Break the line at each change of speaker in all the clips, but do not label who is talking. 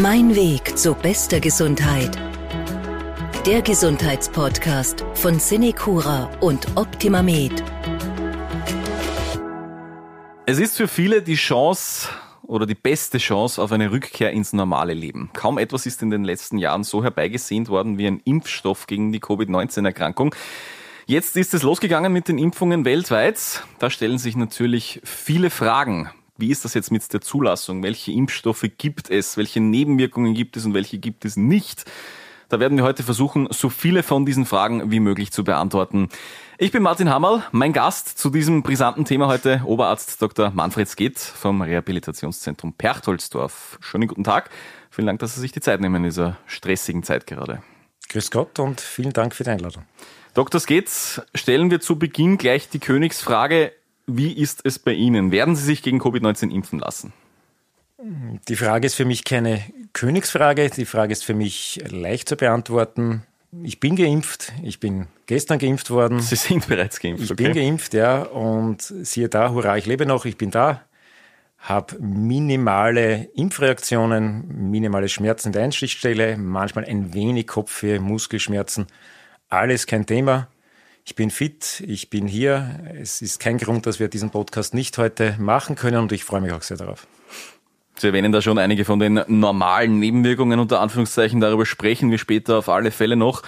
Mein Weg zu bester Gesundheit. Der Gesundheitspodcast von Cinecura und Optima Med.
Es ist für viele die Chance oder die beste Chance auf eine Rückkehr ins normale Leben. Kaum etwas ist in den letzten Jahren so herbeigesehnt worden wie ein Impfstoff gegen die Covid-19-Erkrankung. Jetzt ist es losgegangen mit den Impfungen weltweit. Da stellen sich natürlich viele Fragen. Wie ist das jetzt mit der Zulassung? Welche Impfstoffe gibt es? Welche Nebenwirkungen gibt es und welche gibt es nicht? Da werden wir heute versuchen, so viele von diesen Fragen wie möglich zu beantworten. Ich bin Martin Hammerl. Mein Gast zu diesem brisanten Thema heute Oberarzt Dr. Manfred Skeet vom Rehabilitationszentrum Perchtoldsdorf. Schönen guten Tag. Vielen Dank, dass Sie sich die Zeit nehmen in dieser stressigen Zeit gerade.
Grüß Gott und vielen Dank für die Einladung.
Dr. Skeet, stellen wir zu Beginn gleich die Königsfrage, wie ist es bei Ihnen? Werden Sie sich gegen Covid-19 impfen lassen?
Die Frage ist für mich keine Königsfrage. Die Frage ist für mich leicht zu beantworten. Ich bin geimpft. Ich bin gestern geimpft worden.
Sie sind bereits geimpft.
Ich okay. bin geimpft, ja. Und siehe da, hurra, ich lebe noch. Ich bin da. Habe minimale Impfreaktionen, minimale Schmerzen in der Einstichstelle, manchmal ein wenig Kopfweh, Muskelschmerzen. Alles kein Thema. Ich bin fit, ich bin hier. Es ist kein Grund, dass wir diesen Podcast nicht heute machen können und ich freue mich auch sehr darauf.
Sie erwähnen da schon einige von den normalen Nebenwirkungen unter Anführungszeichen. Darüber sprechen wir später auf alle Fälle noch.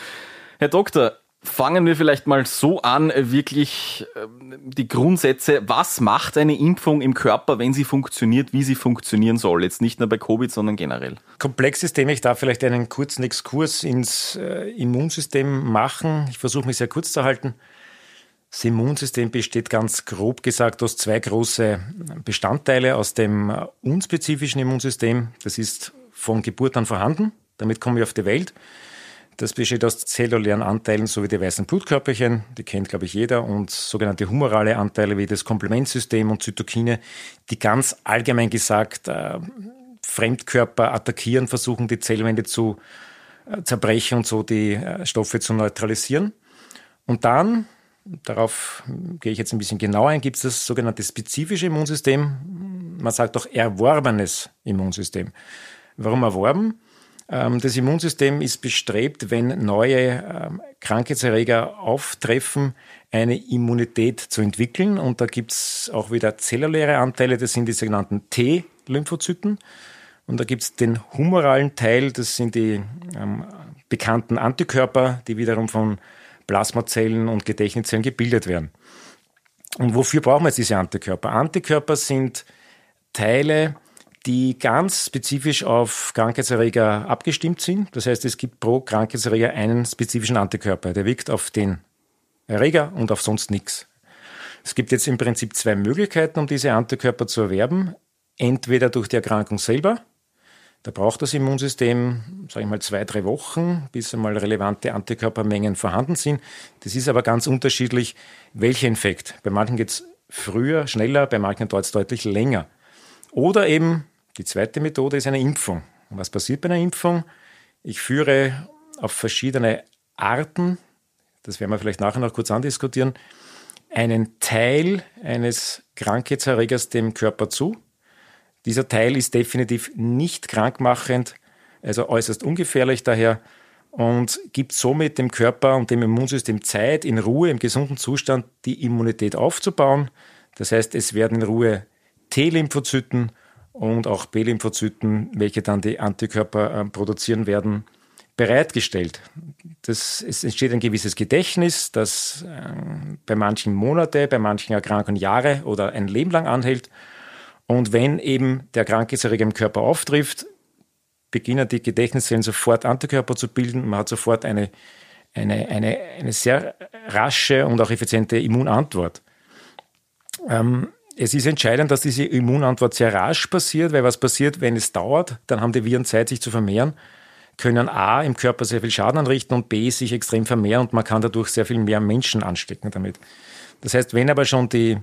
Herr Doktor, fangen wir vielleicht mal so an, wirklich ähm, die Grundsätze. Was macht eine Impfung im Körper, wenn sie funktioniert, wie sie funktionieren soll? Jetzt nicht nur bei Covid, sondern generell.
Komplexes. Ich darf vielleicht einen kurzen Exkurs ins äh, Immunsystem machen. Ich versuche mich sehr kurz zu halten. Das Immunsystem besteht ganz grob gesagt aus zwei große Bestandteile. Aus dem unspezifischen Immunsystem, das ist von Geburt an vorhanden. Damit kommen wir auf die Welt. Das besteht aus zellulären Anteilen sowie die weißen Blutkörperchen, die kennt, glaube ich, jeder, und sogenannte humorale Anteile wie das Komplementsystem und Zytokine, die ganz allgemein gesagt äh, Fremdkörper attackieren, versuchen die Zellwände zu äh, zerbrechen und so die äh, Stoffe zu neutralisieren. Und dann, darauf gehe ich jetzt ein bisschen genauer ein, gibt es das sogenannte spezifische Immunsystem. Man sagt auch erworbenes Immunsystem. Warum erworben? Ähm, das Immunsystem ist bestrebt, wenn neue ähm, Krankheitserreger auftreffen, eine Immunität zu entwickeln. Und da gibt es auch wieder zelluläre Anteile, das sind die sogenannten T-Lymphozyten. Und da gibt es den humoralen Teil, das sind die ähm, bekannten Antikörper, die wiederum von Plasmazellen und Gedächtniszellen gebildet werden. Und wofür brauchen wir jetzt diese Antikörper? Antikörper sind Teile, die ganz spezifisch auf Krankheitserreger abgestimmt sind. Das heißt, es gibt pro Krankheitserreger einen spezifischen Antikörper. Der wirkt auf den Erreger und auf sonst nichts. Es gibt jetzt im Prinzip zwei Möglichkeiten, um diese Antikörper zu erwerben. Entweder durch die Erkrankung selber. Da braucht das Immunsystem, sage ich mal, zwei, drei Wochen, bis einmal relevante Antikörpermengen vorhanden sind. Das ist aber ganz unterschiedlich, welcher Infekt. Bei manchen geht es früher, schneller, bei manchen dauert es deutlich länger. Oder eben die zweite Methode ist eine Impfung. Und was passiert bei einer Impfung? Ich führe auf verschiedene Arten, das werden wir vielleicht nachher noch kurz andiskutieren, einen Teil eines Krankheitserregers dem Körper zu. Dieser Teil ist definitiv nicht krankmachend, also äußerst ungefährlich daher und gibt somit dem Körper und dem Immunsystem Zeit, in Ruhe, im gesunden Zustand die Immunität aufzubauen. Das heißt, es werden in Ruhe T-Lymphozyten und auch B-Lymphozyten, welche dann die Antikörper äh, produzieren werden, bereitgestellt. Das, es entsteht ein gewisses Gedächtnis, das äh, bei manchen Monate, bei manchen Erkrankungen Jahre oder ein Leben lang anhält. Und wenn eben der Krankheitserreger im Körper auftrifft, beginnen die Gedächtniszellen sofort Antikörper zu bilden. Man hat sofort eine, eine, eine, eine sehr rasche und auch effiziente Immunantwort. Ähm, es ist entscheidend, dass diese Immunantwort sehr rasch passiert, weil was passiert, wenn es dauert, dann haben die Viren Zeit, sich zu vermehren, können A im Körper sehr viel Schaden anrichten und B sich extrem vermehren und man kann dadurch sehr viel mehr Menschen anstecken damit. Das heißt, wenn aber schon die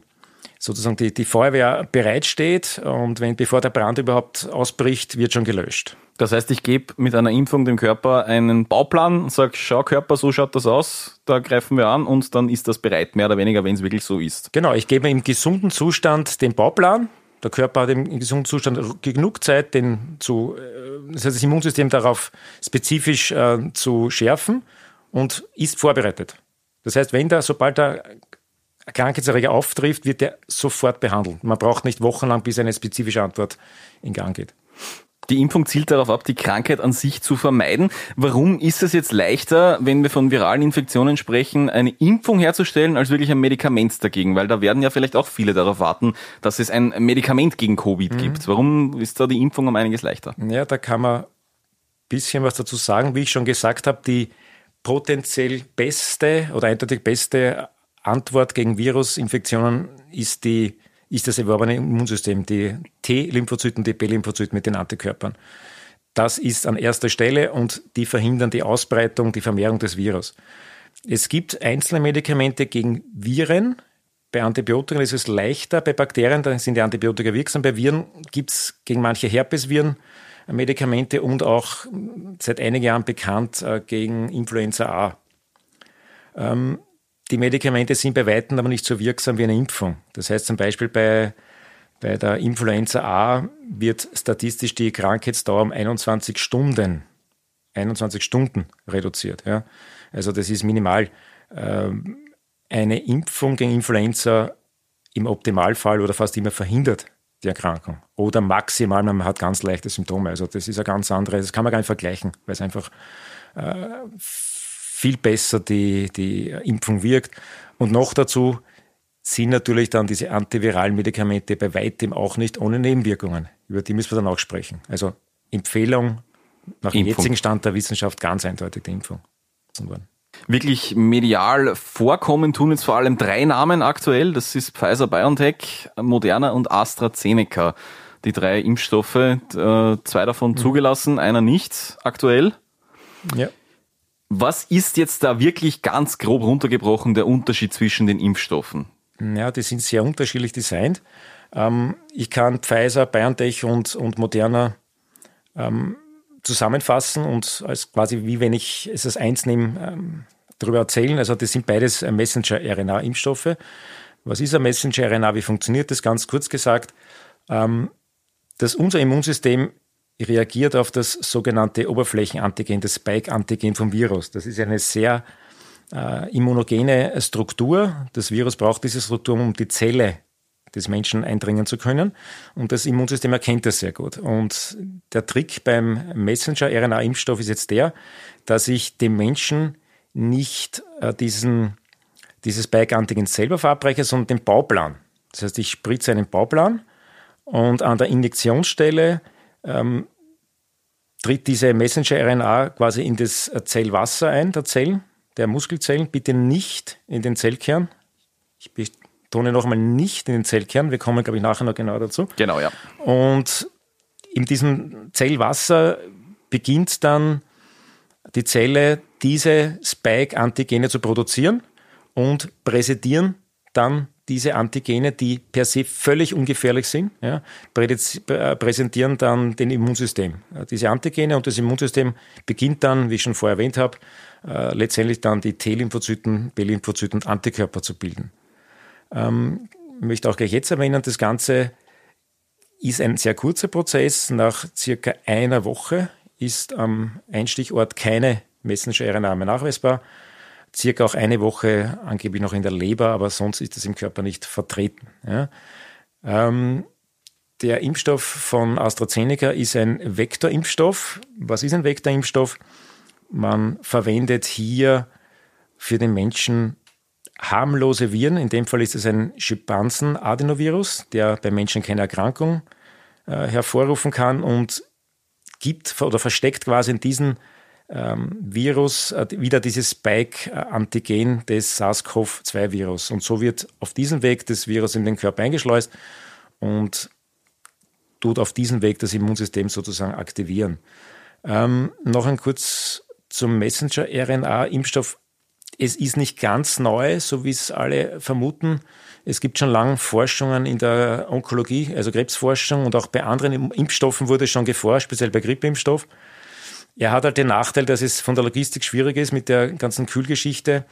sozusagen die, die Feuerwehr bereitsteht und wenn bevor der Brand überhaupt ausbricht, wird schon gelöscht.
Das heißt, ich gebe mit einer Impfung dem Körper einen Bauplan und sage, schau Körper, so schaut das aus, da greifen wir an und dann ist das bereit, mehr oder weniger, wenn es wirklich so ist.
Genau, ich gebe im gesunden Zustand den Bauplan Der Körper hat im gesunden Zustand genug Zeit, den zu, äh, das, heißt, das Immunsystem darauf spezifisch äh, zu schärfen und ist vorbereitet. Das heißt, wenn da, sobald der Krankheitserreger auftrifft, wird der sofort behandelt. Man braucht nicht wochenlang, bis eine spezifische Antwort in Gang geht.
Die Impfung zielt darauf ab, die Krankheit an sich zu vermeiden. Warum ist es jetzt leichter, wenn wir von viralen Infektionen sprechen, eine Impfung herzustellen, als wirklich ein Medikament dagegen? Weil da werden ja vielleicht auch viele darauf warten, dass es ein Medikament gegen Covid mhm. gibt. Warum ist da die Impfung um einiges leichter?
Ja, da kann man ein bisschen was dazu sagen. Wie ich schon gesagt habe, die potenziell beste oder eindeutig beste Antwort gegen Virusinfektionen ist die ist das erworbene Immunsystem, die T-Lymphozyten, die B-Lymphozyten mit den Antikörpern. Das ist an erster Stelle und die verhindern die Ausbreitung, die Vermehrung des Virus. Es gibt einzelne Medikamente gegen Viren. Bei Antibiotika ist es leichter, bei Bakterien da sind die Antibiotika wirksam. Bei Viren gibt es gegen manche Herpesviren Medikamente und auch seit einigen Jahren bekannt äh, gegen Influenza A. Ähm, die Medikamente sind bei Weitem aber nicht so wirksam wie eine Impfung. Das heißt zum Beispiel bei, bei der Influenza A wird statistisch die Krankheitsdauer um 21 Stunden, 21 Stunden reduziert. Ja. Also das ist minimal. Ähm, eine Impfung gegen Influenza im Optimalfall oder fast immer verhindert die Erkrankung. Oder maximal, man hat ganz leichte Symptome. Also das ist ein ganz anderes, das kann man gar nicht vergleichen, weil es einfach äh, viel besser die, die Impfung wirkt. Und noch dazu sind natürlich dann diese antiviralen Medikamente bei weitem auch nicht ohne Nebenwirkungen. Über die müssen wir dann auch sprechen. Also Empfehlung nach dem jetzigen Stand der Wissenschaft ganz eindeutig die Impfung.
Wirklich medial vorkommen tun jetzt vor allem drei Namen aktuell. Das ist Pfizer, BioNTech, Moderna und AstraZeneca. Die drei Impfstoffe, äh, zwei davon mhm. zugelassen, einer nicht aktuell. Ja. Was ist jetzt da wirklich ganz grob runtergebrochen der Unterschied zwischen den Impfstoffen?
Ja, die sind sehr unterschiedlich designt. Ähm, ich kann Pfizer, BioNTech und, und Moderna ähm, zusammenfassen und als quasi wie wenn ich es als eins nehme, ähm, darüber erzählen. Also das sind beides Messenger-RNA-Impfstoffe. Was ist ein Messenger-RNA? Wie funktioniert das? Ganz kurz gesagt, ähm, dass unser Immunsystem reagiert auf das sogenannte Oberflächenantigen, das Spike-Antigen vom Virus. Das ist eine sehr äh, immunogene Struktur. Das Virus braucht diese Struktur, um die Zelle des Menschen eindringen zu können. Und das Immunsystem erkennt das sehr gut. Und der Trick beim Messenger-RNA-Impfstoff ist jetzt der, dass ich dem Menschen nicht äh, diesen, dieses Spike-Antigen selber verabreiche, sondern den Bauplan. Das heißt, ich spritze einen Bauplan und an der Injektionsstelle ähm, tritt diese Messenger-RNA quasi in das Zellwasser ein, der Zellen, der Muskelzellen, bitte nicht in den Zellkern. Ich betone nochmal nicht in den Zellkern, wir kommen, glaube ich, nachher noch genau dazu.
Genau, ja.
Und in diesem Zellwasser beginnt dann die Zelle, diese Spike-Antigene zu produzieren und präsentieren dann diese Antigene, die per se völlig ungefährlich sind, ja, äh, präsentieren dann den Immunsystem. Diese Antigene und das Immunsystem beginnt dann, wie ich schon vorher erwähnt habe, äh, letztendlich dann die T-Lymphozyten, B-Lymphozyten und Antikörper zu bilden. Ähm, ich möchte auch gleich jetzt erwähnen, das Ganze ist ein sehr kurzer Prozess. Nach circa einer Woche ist am Einstichort keine Messenger-RNA mehr nachweisbar circa auch eine Woche angeblich noch in der Leber, aber sonst ist es im Körper nicht vertreten. Ja. Ähm, der Impfstoff von AstraZeneca ist ein Vektorimpfstoff. Was ist ein Vektorimpfstoff? Man verwendet hier für den Menschen harmlose Viren. In dem Fall ist es ein Schimpansen-Adenovirus, der bei Menschen keine Erkrankung äh, hervorrufen kann und gibt oder versteckt quasi in diesen ähm, Virus äh, wieder dieses Spike-Antigen des SARS-CoV-2-Virus. Und so wird auf diesem Weg das Virus in den Körper eingeschleust und tut auf diesem Weg das Immunsystem sozusagen aktivieren. Ähm, noch ein kurz zum Messenger-RNA-Impfstoff. Es ist nicht ganz neu, so wie es alle vermuten. Es gibt schon lange Forschungen in der Onkologie, also Krebsforschung und auch bei anderen Impfstoffen wurde schon geforscht, speziell bei Grippeimpfstoff. Er hat halt den Nachteil, dass es von der Logistik schwierig ist mit der ganzen Kühlgeschichte.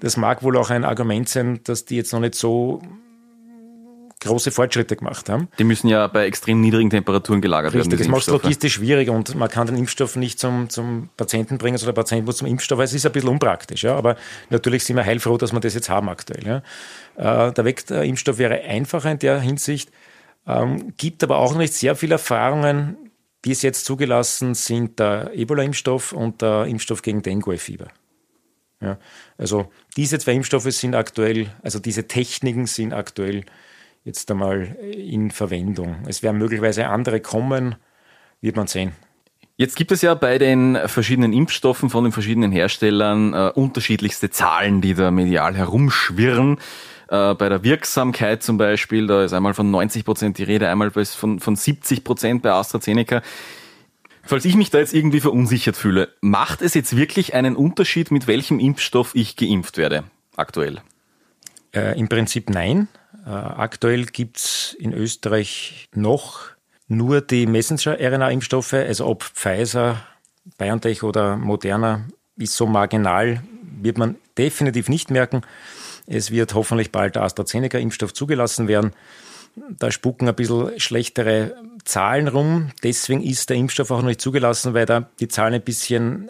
Das mag wohl auch ein Argument sein, dass die jetzt noch nicht so große Fortschritte gemacht haben.
Die müssen ja bei extrem niedrigen Temperaturen gelagert
Richtig,
werden.
das macht es logistisch schwierig und man kann den Impfstoff nicht zum, zum Patienten bringen, sondern der Patient muss zum Impfstoff. Es ist ein bisschen unpraktisch, ja, aber natürlich sind wir heilfroh, dass wir das jetzt haben aktuell. Ja. Äh, der Vektorimpfstoff wäre einfacher in der Hinsicht, ähm, gibt aber auch noch nicht sehr viele Erfahrungen. Bis jetzt zugelassen sind der Ebola-Impfstoff und der Impfstoff gegen Dengue-Fieber. Ja, also diese zwei Impfstoffe sind aktuell, also diese Techniken sind aktuell jetzt einmal in Verwendung. Es werden möglicherweise andere kommen, wird man sehen.
Jetzt gibt es ja bei den verschiedenen Impfstoffen von den verschiedenen Herstellern äh, unterschiedlichste Zahlen, die da medial herumschwirren. Äh, bei der Wirksamkeit zum Beispiel, da ist einmal von 90 Prozent die Rede, einmal von, von 70 Prozent bei AstraZeneca. Falls ich mich da jetzt irgendwie verunsichert fühle, macht es jetzt wirklich einen Unterschied, mit welchem Impfstoff ich geimpft werde aktuell?
Äh, Im Prinzip nein. Äh, aktuell gibt's in Österreich noch nur die Messenger-RNA-Impfstoffe, also ob Pfizer, BioNTech oder Moderna, ist so marginal, wird man definitiv nicht merken. Es wird hoffentlich bald der AstraZeneca-Impfstoff zugelassen werden. Da spucken ein bisschen schlechtere Zahlen rum. Deswegen ist der Impfstoff auch noch nicht zugelassen, weil da die Zahlen ein bisschen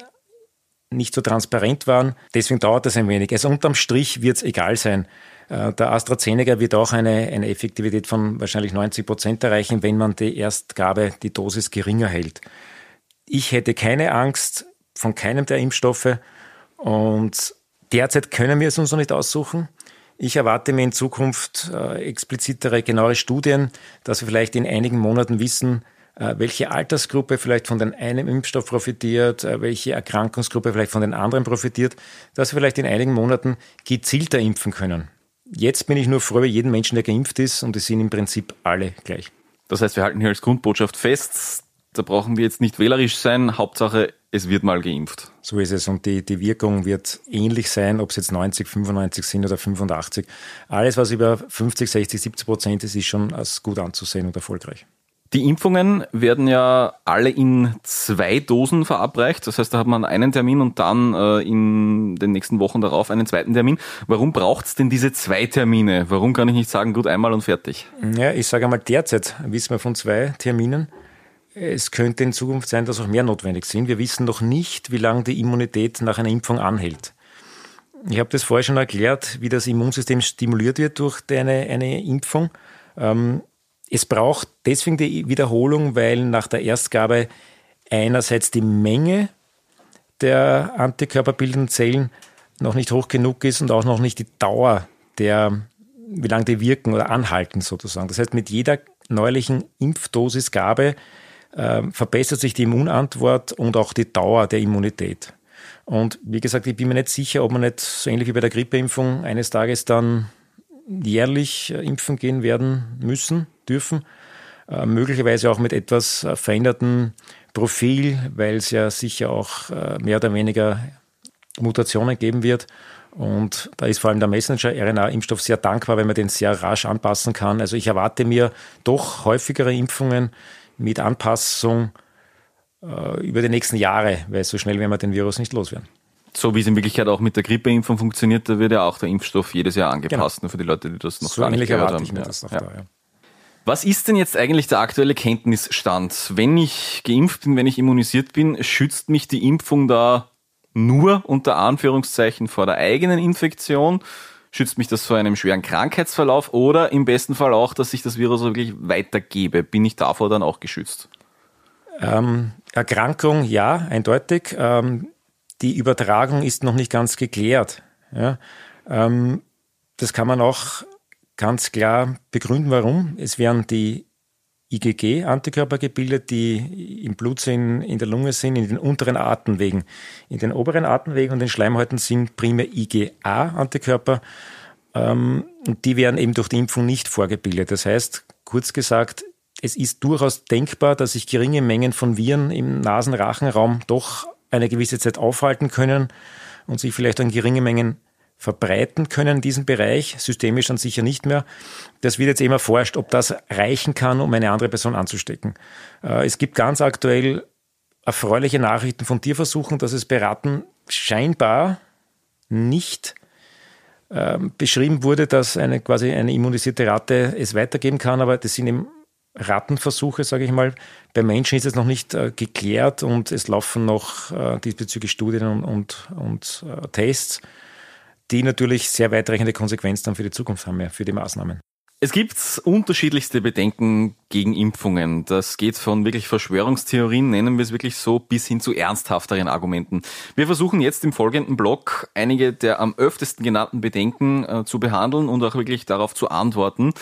nicht so transparent waren. Deswegen dauert das ein wenig. Also unterm Strich wird es egal sein. Äh, der AstraZeneca wird auch eine, eine Effektivität von wahrscheinlich 90 Prozent erreichen, wenn man die Erstgabe, die Dosis geringer hält. Ich hätte keine Angst von keinem der Impfstoffe und derzeit können wir es uns noch nicht aussuchen. Ich erwarte mir in Zukunft äh, explizitere, genauere Studien, dass wir vielleicht in einigen Monaten wissen, äh, welche Altersgruppe vielleicht von den einen Impfstoff profitiert, äh, welche Erkrankungsgruppe vielleicht von den anderen profitiert, dass wir vielleicht in einigen Monaten gezielter impfen können. Jetzt bin ich nur froh über jeden Menschen, der geimpft ist und es sind im Prinzip alle gleich.
Das heißt, wir halten hier als Grundbotschaft fest, da brauchen wir jetzt nicht wählerisch sein, Hauptsache es wird mal geimpft.
So ist es. Und die, die Wirkung wird ähnlich sein, ob es jetzt 90, 95 sind oder 85. Alles, was über 50, 60, 70 Prozent ist, ist schon als gut anzusehen und erfolgreich.
Die Impfungen werden ja alle in zwei Dosen verabreicht. Das heißt, da hat man einen Termin und dann äh, in den nächsten Wochen darauf einen zweiten Termin. Warum braucht es denn diese zwei Termine? Warum kann ich nicht sagen, gut, einmal und fertig?
Ja, ich sage einmal, derzeit wissen wir von zwei Terminen. Es könnte in Zukunft sein, dass auch mehr notwendig sind. Wir wissen noch nicht, wie lange die Immunität nach einer Impfung anhält. Ich habe das vorher schon erklärt, wie das Immunsystem stimuliert wird durch eine, eine Impfung. Ähm, es braucht deswegen die Wiederholung, weil nach der Erstgabe einerseits die Menge der antikörperbildenden Zellen noch nicht hoch genug ist und auch noch nicht die Dauer der, wie lange die wirken oder anhalten sozusagen. Das heißt, mit jeder neuerlichen Impfdosisgabe äh, verbessert sich die Immunantwort und auch die Dauer der Immunität. Und wie gesagt, ich bin mir nicht sicher, ob man nicht so ähnlich wie bei der Grippeimpfung eines Tages dann jährlich äh, impfen gehen werden müssen, dürfen. Äh, möglicherweise auch mit etwas äh, verändertem Profil, weil es ja sicher auch äh, mehr oder weniger Mutationen geben wird. Und da ist vor allem der Messenger-RNA-Impfstoff sehr dankbar, weil man den sehr rasch anpassen kann. Also ich erwarte mir doch häufigere Impfungen mit Anpassung äh, über die nächsten Jahre, weil so schnell werden wir den Virus nicht loswerden.
So wie es in Wirklichkeit auch mit der Grippeimpfung funktioniert, da wird ja auch der Impfstoff jedes Jahr angepasst, genau. nur für die Leute, die das noch so gar nicht gehört haben. Ich mir ja. ja. Da, ja. Was ist denn jetzt eigentlich der aktuelle Kenntnisstand? Wenn ich geimpft bin, wenn ich immunisiert bin, schützt mich die Impfung da nur unter Anführungszeichen vor der eigenen Infektion? Schützt mich das vor einem schweren Krankheitsverlauf oder im besten Fall auch, dass ich das Virus wirklich weitergebe? Bin ich davor dann auch geschützt?
Ähm, Erkrankung, ja, eindeutig. Ähm, die Übertragung ist noch nicht ganz geklärt. Ja? Ähm, das kann man auch ganz klar begründen, warum. Es werden die IgG-Antikörper gebildet, die im Blut sind, in der Lunge sind, in den unteren Atemwegen. In den oberen Atemwegen und den Schleimhäuten sind primär IgA-Antikörper. Ähm, und die werden eben durch die Impfung nicht vorgebildet. Das heißt, kurz gesagt, es ist durchaus denkbar, dass sich geringe Mengen von Viren im Nasenrachenraum doch eine gewisse Zeit aufhalten können und sich vielleicht an geringe Mengen verbreiten können in diesem Bereich, systemisch dann sicher nicht mehr. Das wird jetzt eben erforscht, ob das reichen kann, um eine andere Person anzustecken. Äh, es gibt ganz aktuell erfreuliche Nachrichten von Tierversuchen, dass es beraten scheinbar nicht äh, beschrieben wurde, dass eine quasi eine immunisierte Ratte es weitergeben kann, aber das sind eben Rattenversuche, sage ich mal. Bei Menschen ist es noch nicht äh, geklärt und es laufen noch äh, diesbezüglich Studien und, und, und äh, Tests, die natürlich sehr weitreichende Konsequenzen dann für die Zukunft haben, ja, für die Maßnahmen.
Es gibt unterschiedlichste Bedenken gegen Impfungen. Das geht von wirklich Verschwörungstheorien, nennen wir es wirklich so, bis hin zu ernsthafteren Argumenten. Wir versuchen jetzt im folgenden Blog einige der am öftesten genannten Bedenken äh, zu behandeln und auch wirklich darauf zu antworten.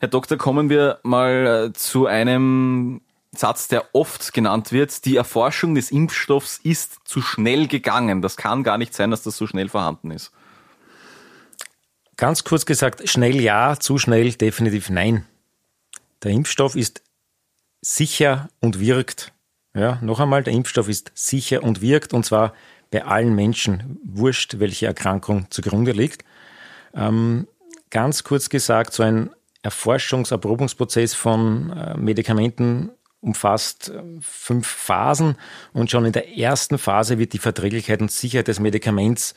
Herr Doktor, kommen wir mal äh, zu einem Satz, der oft genannt wird. Die Erforschung des Impfstoffs ist zu schnell gegangen. Das kann gar nicht sein, dass das so schnell vorhanden ist.
Ganz kurz gesagt, schnell ja, zu schnell definitiv nein. Der Impfstoff ist sicher und wirkt. Ja, noch einmal, der Impfstoff ist sicher und wirkt und zwar bei allen Menschen, wurscht, welche Erkrankung zugrunde liegt. Ähm, ganz kurz gesagt, so ein Erforschungserprobungsprozess von äh, Medikamenten umfasst äh, fünf Phasen und schon in der ersten Phase wird die Verträglichkeit und Sicherheit des Medikaments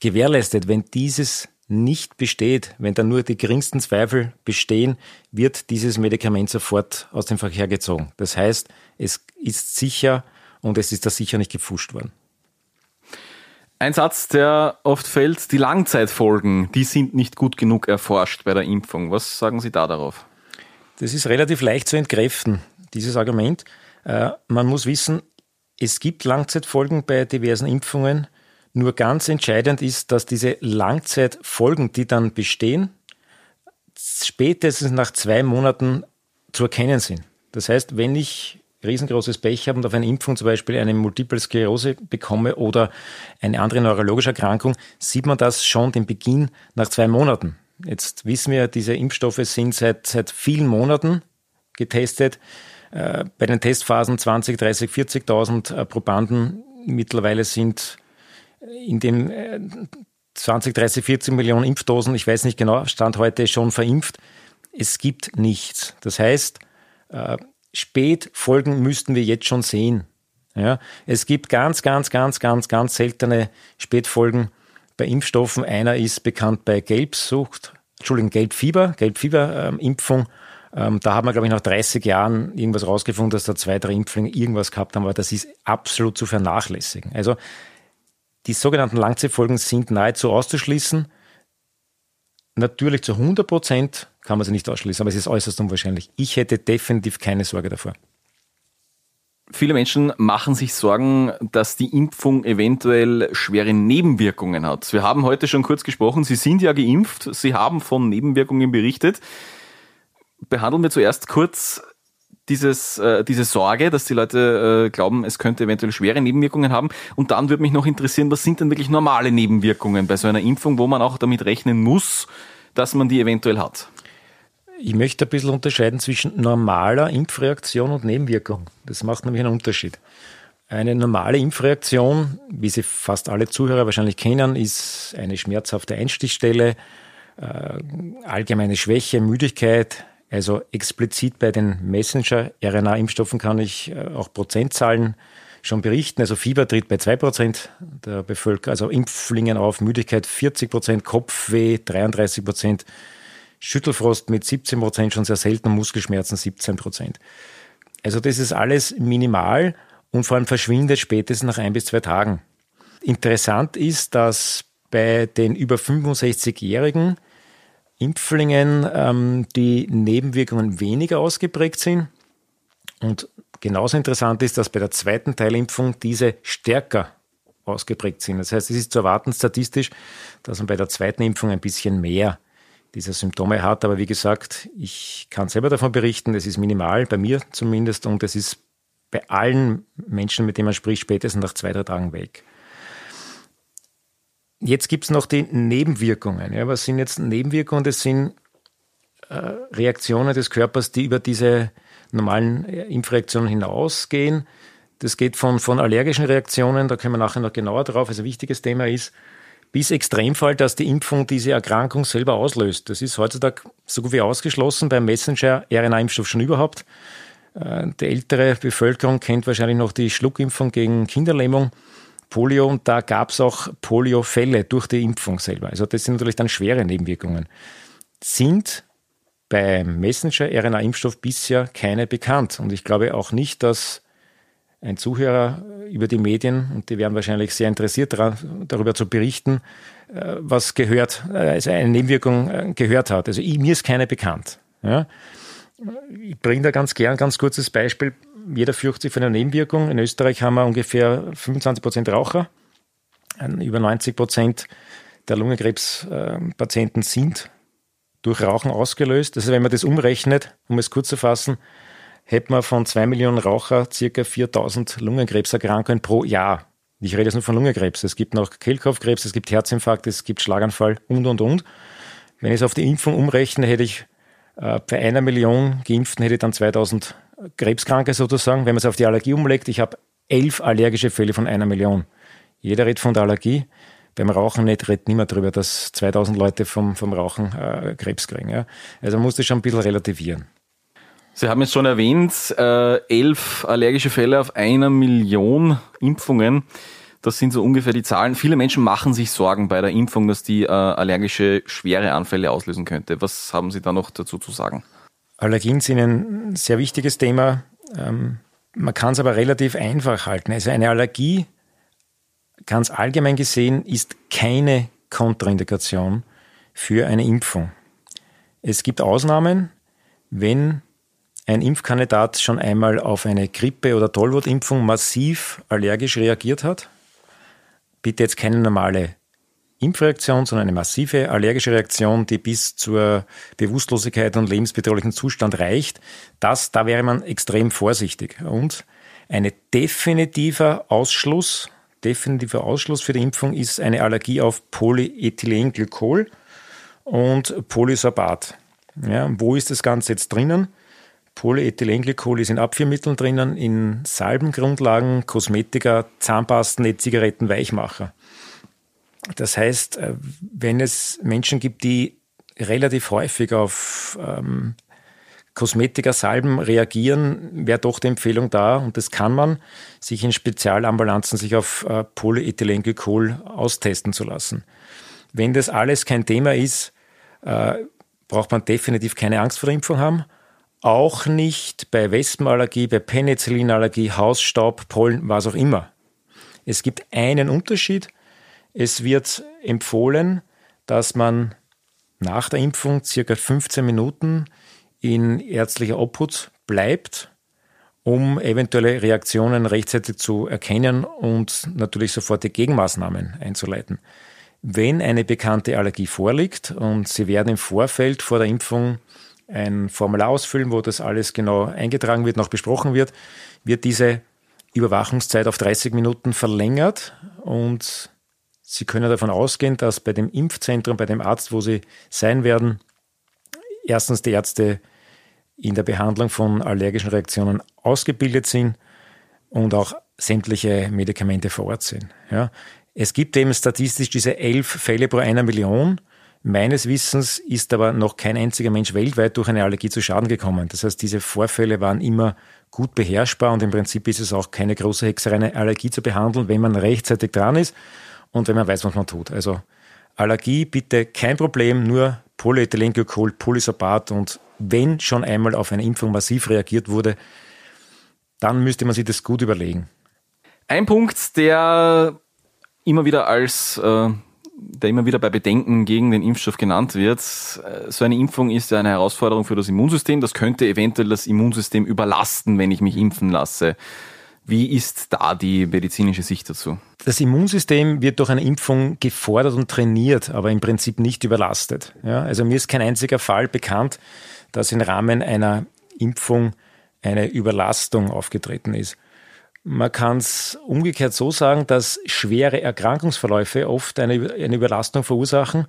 gewährleistet. Wenn dieses nicht besteht, wenn da nur die geringsten Zweifel bestehen, wird dieses Medikament sofort aus dem Verkehr gezogen. Das heißt, es ist sicher und es ist da sicher nicht gepfuscht worden.
Ein Satz, der oft fällt, die Langzeitfolgen, die sind nicht gut genug erforscht bei der Impfung. Was sagen Sie da darauf?
Das ist relativ leicht zu entkräften, dieses Argument. Äh, man muss wissen, es gibt Langzeitfolgen bei diversen Impfungen. Nur ganz entscheidend ist, dass diese Langzeitfolgen, die dann bestehen, spätestens nach zwei Monaten zu erkennen sind. Das heißt, wenn ich riesengroßes Pech habe und auf eine Impfung zum Beispiel eine Multiple Sklerose bekomme oder eine andere neurologische Erkrankung, sieht man das schon den Beginn nach zwei Monaten. Jetzt wissen wir, diese Impfstoffe sind seit, seit vielen Monaten getestet. Äh, bei den Testphasen 20, 30, 40.000 Probanden mittlerweile sind in den 20, 30, 40 Millionen Impfdosen, ich weiß nicht genau, Stand heute schon verimpft. Es gibt nichts. Das heißt, äh, Spätfolgen müssten wir jetzt schon sehen. Ja, es gibt ganz, ganz, ganz, ganz, ganz seltene Spätfolgen bei Impfstoffen. Einer ist bekannt bei Gelbsucht, Entschuldigung, Gelbfieber, Gelbfieberimpfung. Ähm, da haben wir, glaube ich, nach 30 Jahren irgendwas rausgefunden, dass da zwei, drei Impflinge irgendwas gehabt haben, aber das ist absolut zu vernachlässigen. Also die sogenannten Langzeitfolgen sind nahezu auszuschließen. Natürlich zu 100 Prozent kann man sie nicht ausschließen, aber es ist äußerst unwahrscheinlich. Ich hätte definitiv keine Sorge davor.
Viele Menschen machen sich Sorgen, dass die Impfung eventuell schwere Nebenwirkungen hat. Wir haben heute schon kurz gesprochen, Sie sind ja geimpft, Sie haben von Nebenwirkungen berichtet. Behandeln wir zuerst kurz dieses, äh, diese Sorge, dass die Leute äh, glauben, es könnte eventuell schwere Nebenwirkungen haben. Und dann würde mich noch interessieren, was sind denn wirklich normale Nebenwirkungen bei so einer Impfung, wo man auch damit rechnen muss, dass man die eventuell hat?
Ich möchte ein bisschen unterscheiden zwischen normaler Impfreaktion und Nebenwirkung. Das macht nämlich einen Unterschied. Eine normale Impfreaktion, wie sie fast alle Zuhörer wahrscheinlich kennen, ist eine schmerzhafte Einstichstelle, äh, allgemeine Schwäche, Müdigkeit. Also explizit bei den Messenger-RNA-Impfstoffen kann ich äh, auch Prozentzahlen schon berichten. Also Fieber tritt bei 2% der Bevölkerung, also Impflingen auf, Müdigkeit 40%, Kopfweh 33%, Schüttelfrost mit 17 Prozent schon sehr selten, Muskelschmerzen 17 Prozent. Also das ist alles minimal und vor allem verschwindet spätestens nach ein bis zwei Tagen. Interessant ist, dass bei den über 65-jährigen Impflingen ähm, die Nebenwirkungen weniger ausgeprägt sind. Und genauso interessant ist, dass bei der zweiten Teilimpfung diese stärker ausgeprägt sind. Das heißt, es ist zu erwarten statistisch, dass man bei der zweiten Impfung ein bisschen mehr diese Symptome hat. Aber wie gesagt, ich kann selber davon berichten, es ist minimal, bei mir zumindest, und es ist bei allen Menschen, mit denen man spricht, spätestens nach zwei, drei Tagen weg. Jetzt gibt es noch die Nebenwirkungen. Ja, was sind jetzt Nebenwirkungen? Das sind äh, Reaktionen des Körpers, die über diese normalen äh, Impfreaktionen hinausgehen. Das geht von, von allergischen Reaktionen, da können wir nachher noch genauer drauf, also ein wichtiges Thema ist, bis Extremfall, dass die Impfung diese Erkrankung selber auslöst. Das ist heutzutage so gut wie ausgeschlossen beim Messenger-RNA-Impfstoff schon überhaupt. Äh, die ältere Bevölkerung kennt wahrscheinlich noch die Schluckimpfung gegen Kinderlähmung. Polio und da gab es auch Poliofälle durch die Impfung selber. Also das sind natürlich dann schwere Nebenwirkungen. Sind beim Messenger-RNA-Impfstoff bisher keine bekannt. Und ich glaube auch nicht, dass ein Zuhörer über die Medien, und die werden wahrscheinlich sehr interessiert daran, darüber zu berichten, äh, was gehört, äh, also eine Nebenwirkung äh, gehört hat. Also mir ist keine bekannt. Ja. Ich bringe da ganz gern ein ganz kurzes Beispiel. Jeder fürchtet sich von einer Nebenwirkung. In Österreich haben wir ungefähr 25 Prozent Raucher. Über 90 Prozent der Lungenkrebspatienten sind durch Rauchen ausgelöst. Also wenn man das umrechnet, um es kurz zu fassen, hätte man von zwei Millionen Raucher circa 4000 Lungenkrebserkrankungen pro Jahr. Ich rede jetzt nur von Lungenkrebs. Es gibt noch Kehlkopfkrebs, es gibt Herzinfarkt, es gibt Schlaganfall und, und, und. Wenn ich es auf die Impfung umrechne, hätte ich äh, bei einer Million Geimpften hätte ich dann 2000 Krebskranke sozusagen. Wenn man es auf die Allergie umlegt, ich habe elf allergische Fälle von einer Million. Jeder redet von der Allergie. Beim Rauchen nicht, redet niemand darüber, dass 2000 Leute vom, vom Rauchen äh, Krebs kriegen. Ja? Also man muss das schon ein bisschen relativieren.
Sie haben jetzt schon erwähnt, äh, elf allergische Fälle auf einer Million Impfungen. Das sind so ungefähr die Zahlen. Viele Menschen machen sich Sorgen bei der Impfung, dass die äh, allergische schwere Anfälle auslösen könnte. Was haben Sie da noch dazu zu sagen?
Allergien sind ein sehr wichtiges Thema. Ähm, man kann es aber relativ einfach halten. Also eine Allergie, ganz allgemein gesehen, ist keine Kontraindikation für eine Impfung. Es gibt Ausnahmen, wenn ein Impfkandidat schon einmal auf eine Grippe- oder Tollwutimpfung massiv allergisch reagiert hat. Bitte jetzt keine normale Impfreaktion, sondern eine massive allergische Reaktion, die bis zur Bewusstlosigkeit und lebensbedrohlichen Zustand reicht. Das, da wäre man extrem vorsichtig. Und ein definitiver Ausschluss, definitiver Ausschluss für die Impfung ist eine Allergie auf Polyethylenglykol und Polysorbat. Ja, wo ist das Ganze jetzt drinnen? Polyethylenglykol ist in Abführmitteln drinnen, in Salbengrundlagen, Kosmetika, Zahnpasten, E-Zigaretten, Weichmacher. Das heißt, äh, wenn es Menschen gibt, die relativ häufig auf ähm, Kosmetika, Salben reagieren, wäre doch die Empfehlung da, und das kann man, sich in Spezialambulanzen sich auf äh, Polyethylenglykol austesten zu lassen. Wenn das alles kein Thema ist, äh, braucht man definitiv keine Angst vor der Impfung haben. Auch nicht bei Wespenallergie, bei Penicillinallergie, Hausstaub, Pollen, was auch immer. Es gibt einen Unterschied. Es wird empfohlen, dass man nach der Impfung circa 15 Minuten in ärztlicher Obhut bleibt, um eventuelle Reaktionen rechtzeitig zu erkennen und natürlich sofort die Gegenmaßnahmen einzuleiten. Wenn eine bekannte Allergie vorliegt und Sie werden im Vorfeld vor der Impfung ein Formular ausfüllen, wo das alles genau eingetragen wird, noch besprochen wird, wird diese Überwachungszeit auf 30 Minuten verlängert und Sie können davon ausgehen, dass bei dem Impfzentrum, bei dem Arzt, wo Sie sein werden, erstens die Ärzte in der Behandlung von allergischen Reaktionen ausgebildet sind und auch sämtliche Medikamente vor Ort sind. Ja. Es gibt eben statistisch diese elf Fälle pro einer Million Meines Wissens ist aber noch kein einziger Mensch weltweit durch eine Allergie zu Schaden gekommen. Das heißt, diese Vorfälle waren immer gut beherrschbar und im Prinzip ist es auch keine große Hexerei, eine Allergie zu behandeln, wenn man rechtzeitig dran ist und wenn man weiß, was man tut. Also Allergie bitte kein Problem, nur Polyethylenglykol, Polysorbat und wenn schon einmal auf eine Impfung massiv reagiert wurde, dann müsste man sich das gut überlegen.
Ein Punkt, der immer wieder als äh der immer wieder bei Bedenken gegen den Impfstoff genannt wird. Äh, so eine Impfung ist ja eine Herausforderung für das Immunsystem. Das könnte eventuell das Immunsystem überlasten, wenn ich mich impfen lasse. Wie ist da die medizinische Sicht dazu?
Das Immunsystem wird durch eine Impfung gefordert und trainiert, aber im Prinzip nicht überlastet. Ja, also mir ist kein einziger Fall bekannt, dass im Rahmen einer Impfung eine Überlastung aufgetreten ist. Man kann es umgekehrt so sagen, dass schwere Erkrankungsverläufe oft eine, eine Überlastung verursachen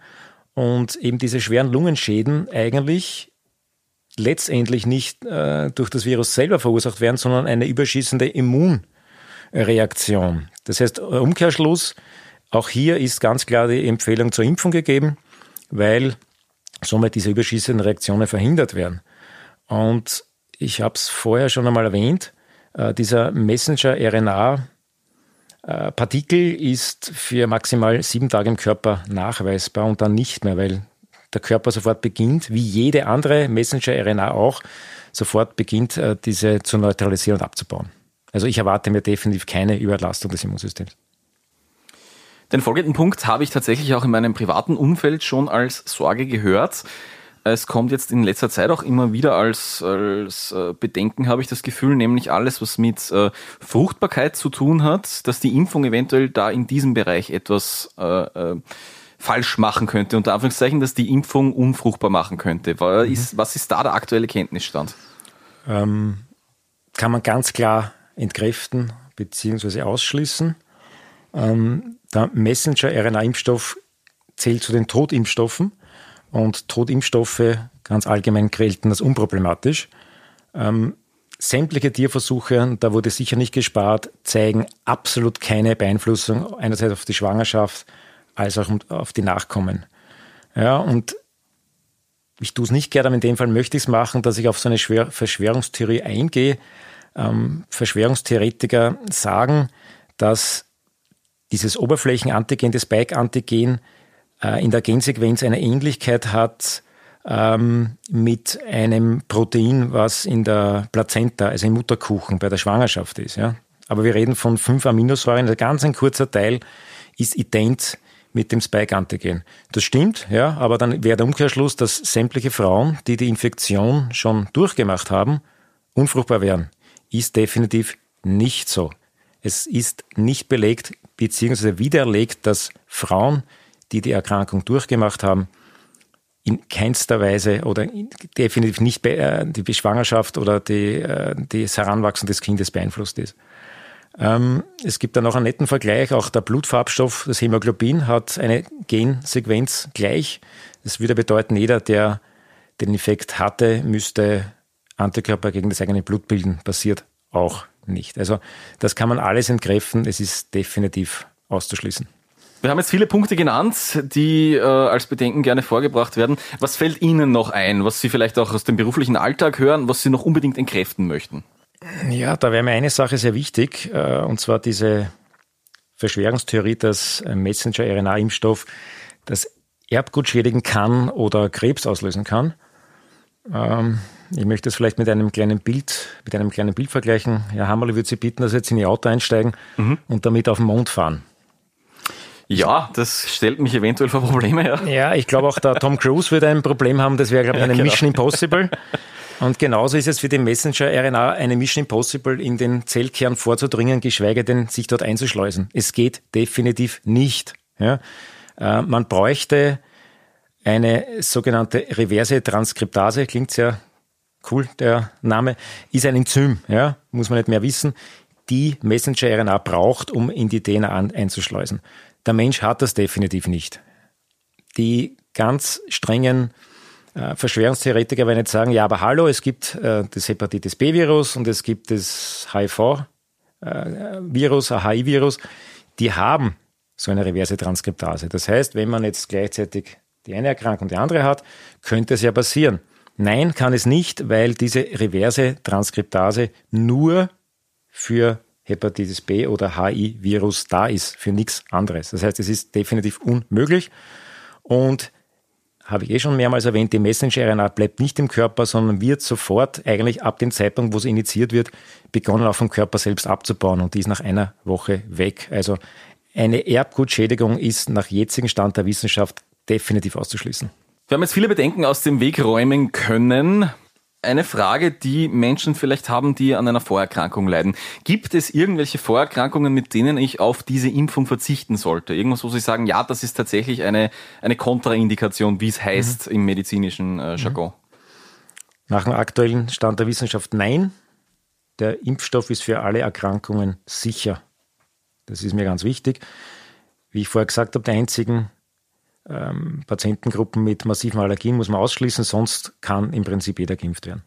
und eben diese schweren Lungenschäden eigentlich letztendlich nicht äh, durch das Virus selber verursacht werden, sondern eine überschießende Immunreaktion. Das heißt, Umkehrschluss, auch hier ist ganz klar die Empfehlung zur Impfung gegeben, weil somit diese überschießenden Reaktionen verhindert werden. Und ich habe es vorher schon einmal erwähnt, äh, dieser Messenger-RNA, Partikel ist für maximal sieben Tage im Körper nachweisbar und dann nicht mehr, weil der Körper sofort beginnt, wie jede andere Messenger-RNA auch, sofort beginnt, äh, diese zu neutralisieren und abzubauen. Also ich erwarte mir definitiv keine Überlastung des Immunsystems.
Den folgenden Punkt habe ich tatsächlich auch in meinem privaten Umfeld schon als Sorge gehört. Es kommt jetzt in letzter Zeit auch immer wieder als, als äh, Bedenken, habe ich das Gefühl, nämlich alles, was mit äh, Fruchtbarkeit zu tun hat, dass die Impfung eventuell da in diesem Bereich etwas äh, falsch machen könnte, unter Anführungszeichen, dass die Impfung unfruchtbar machen könnte. Was, mhm. ist, was ist da der aktuelle Kenntnisstand?
Ähm, kann man ganz klar entkräften bzw. ausschließen. Ähm, der Messenger-RNA-Impfstoff zählt zu den Totimpfstoffen und Totimpfstoffe ganz allgemein gelten als unproblematisch. Ähm, sämtliche Tierversuche, da wurde sicher nicht gespart, zeigen absolut keine Beeinflussung einerseits auf die Schwangerschaft als auch auf die Nachkommen. Ja, und ich tue es nicht gerne, aber in dem Fall möchte ich es machen, dass ich auf so eine Schwer Verschwörungstheorie eingehe. Ähm, Verschwörungstheoretiker sagen, dass dieses Oberflächenantigen, das Spike-Antigen, äh, in der Gensequenz eine Ähnlichkeit hat ähm, mit einem Protein, was in der Plazenta, also im Mutterkuchen bei der Schwangerschaft ist. Ja? Aber wir reden von fünf Aminosäuren, ein ganz ein kurzer Teil ist ident mit dem Spike-Antigen. Das stimmt, ja, aber dann wäre der Umkehrschluss, dass sämtliche Frauen, die die Infektion schon durchgemacht haben, unfruchtbar wären. Ist definitiv nicht so. Es ist nicht belegt bzw. widerlegt, dass Frauen, die die Erkrankung durchgemacht haben, in keinster Weise oder definitiv nicht äh, die Schwangerschaft oder die, äh, das Heranwachsen des Kindes beeinflusst ist. Ähm, es gibt da noch einen netten Vergleich. Auch der Blutfarbstoff, das Hämoglobin, hat eine Gensequenz gleich. Das würde bedeuten, jeder, der den Infekt hatte, müsste Antikörper gegen das eigene Blut bilden. Passiert auch nicht. Also das kann man alles entkräften. Es ist definitiv auszuschließen.
Wir haben jetzt viele Punkte genannt, die äh, als Bedenken gerne vorgebracht werden. Was fällt Ihnen noch ein, was Sie vielleicht auch aus dem beruflichen Alltag hören, was Sie noch unbedingt entkräften möchten?
Ja, da wäre mir eine Sache sehr wichtig, äh, und zwar diese Verschwörungstheorie, dass Messenger-RNA-Impfstoff das Erbgut schädigen kann oder Krebs auslösen kann. Ähm, ich möchte es vielleicht mit einem kleinen Bild, mit einem kleinen Bild vergleichen. Herr Hammerle würde Sie bitten, dass Sie jetzt in Ihr Auto einsteigen mhm. und damit auf den Mond fahren.
Ja, das stellt mich eventuell vor Probleme.
Ja, ja ich glaube auch der Tom Cruise würde ein Problem haben. Das wäre, glaube ich, eine ja, genau. Mission Impossible. Und genauso ist es für den Messenger-RNA eine Mission Impossible, in den Zellkern vorzudringen, geschweige denn sich dort einzuschleusen. Es geht definitiv nicht. Ja? Äh, man bräuchte eine sogenannte reverse Transkriptase, klingt sehr cool, der Name, ist ein Enzym, ja? muss man nicht mehr wissen, die Messenger-RNA braucht, um in die DNA einzuschleusen. Der Mensch hat das definitiv nicht. Die ganz strengen Verschwörungstheoretiker werden jetzt sagen, ja, aber hallo, es gibt äh, das Hepatitis B-Virus und es gibt das HIV-Virus, äh, HIV-Virus, die haben so eine reverse Transkriptase. Das heißt, wenn man jetzt gleichzeitig die eine Erkrankung und die andere hat, könnte es ja passieren. Nein, kann es nicht, weil diese reverse Transkriptase nur für Hepatitis B oder HI-Virus da ist, für nichts anderes. Das heißt, es ist definitiv unmöglich. Und habe ich eh schon mehrmals erwähnt, die Messenger-RNA bleibt nicht im Körper, sondern wird sofort eigentlich ab dem Zeitpunkt, wo sie initiiert wird, begonnen auch vom Körper selbst abzubauen und die ist nach einer Woche weg. Also eine Erbgutschädigung ist nach jetzigem Stand der Wissenschaft definitiv auszuschließen.
Wir haben jetzt viele Bedenken aus dem Weg räumen können eine Frage, die Menschen vielleicht haben, die an einer Vorerkrankung leiden. Gibt es irgendwelche Vorerkrankungen, mit denen ich auf diese Impfung verzichten sollte? Irgendwas, wo Sie sagen, ja, das ist tatsächlich eine, eine Kontraindikation, wie es heißt mhm. im medizinischen äh, Jargon?
Nach dem aktuellen Stand der Wissenschaft nein. Der Impfstoff ist für alle Erkrankungen sicher. Das ist mir ganz wichtig. Wie ich vorher gesagt habe, die einzigen ähm, Patientengruppen mit massiven Allergien muss man ausschließen, sonst kann im Prinzip jeder geimpft werden.